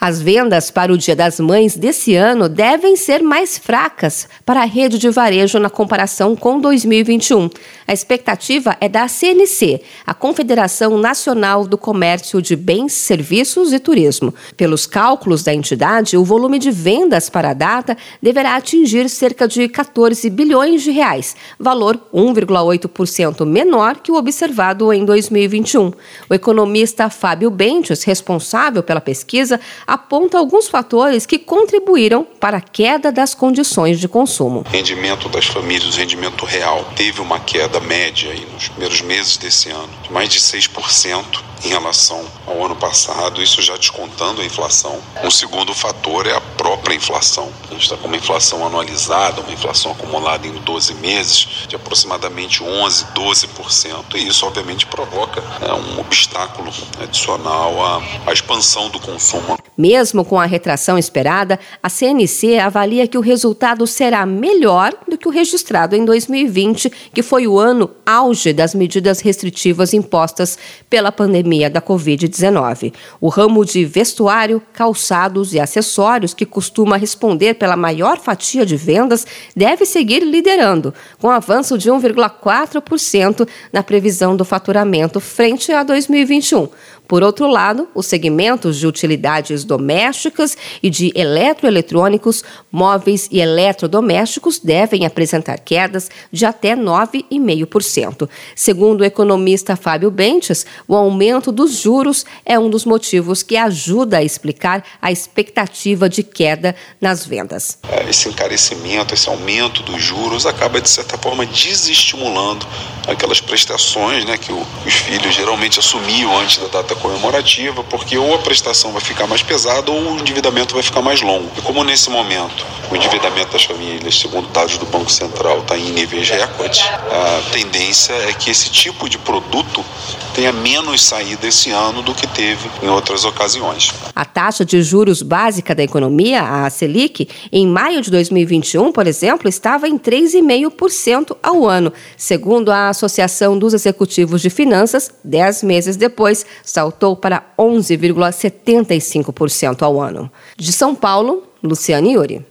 As vendas para o Dia das Mães desse ano devem ser mais fracas para a rede de varejo na comparação com 2021. A expectativa é da CNC, a Confederação Nacional do Comércio de Bens, Serviços e Turismo. Pelos cálculos da entidade, o volume de vendas para a data deverá atingir cerca de 14 bilhões de reais, valor 1,8% menor que o observado em 2021. O economista Fábio Bentes, responsável pela pesquisa, aponta alguns fatores que contribuíram para a queda das condições de consumo. Rendimento das famílias, rendimento real, teve uma queda média aí nos primeiros meses desse ano de mais de 6% em relação ao ano passado, isso já descontando a inflação. Um segundo fator é a própria inflação. A gente está com uma inflação anualizada, uma inflação acumulada em 12 meses de aproximadamente 11, 12%, e isso obviamente provoca né, um obstáculo adicional à, à expansão do consumo. Mesmo com a retração esperada, a CNC avalia que o resultado será melhor do que o registrado em 2020, que foi o ano auge das medidas restritivas impostas pela pandemia da Covid-19. O ramo de vestuário, calçados e acessórios, que costuma responder pela maior fatia de vendas, deve seguir liderando, com avanço de 1,4% na previsão do faturamento frente a 2021. Por outro lado, os segmentos de utilidades domésticas e de eletroeletrônicos, móveis e eletrodomésticos devem apresentar quedas de até 9,5%. Segundo o economista Fábio Bentes, o aumento dos juros é um dos motivos que ajuda a explicar a expectativa de queda nas vendas. Esse encarecimento, esse aumento dos juros acaba, de certa forma, desestimulando aquelas prestações né, que os filhos geralmente assumiam antes da data comemorativa, porque ou a prestação vai ficar mais pesada ou o endividamento vai ficar mais longo. E como nesse momento o endividamento das famílias, segundo dados do Banco Central, está em níveis recordes, a tendência é que esse tipo de produto tenha menos saída esse ano do que teve em outras ocasiões. A taxa de juros básica da economia, a Selic, em maio de 2021, por exemplo, estava em 3,5% ao ano, segundo a Associação dos Executivos de Finanças, dez meses depois, saltou para 11,75% ao ano. De São Paulo, Luciane Iuri.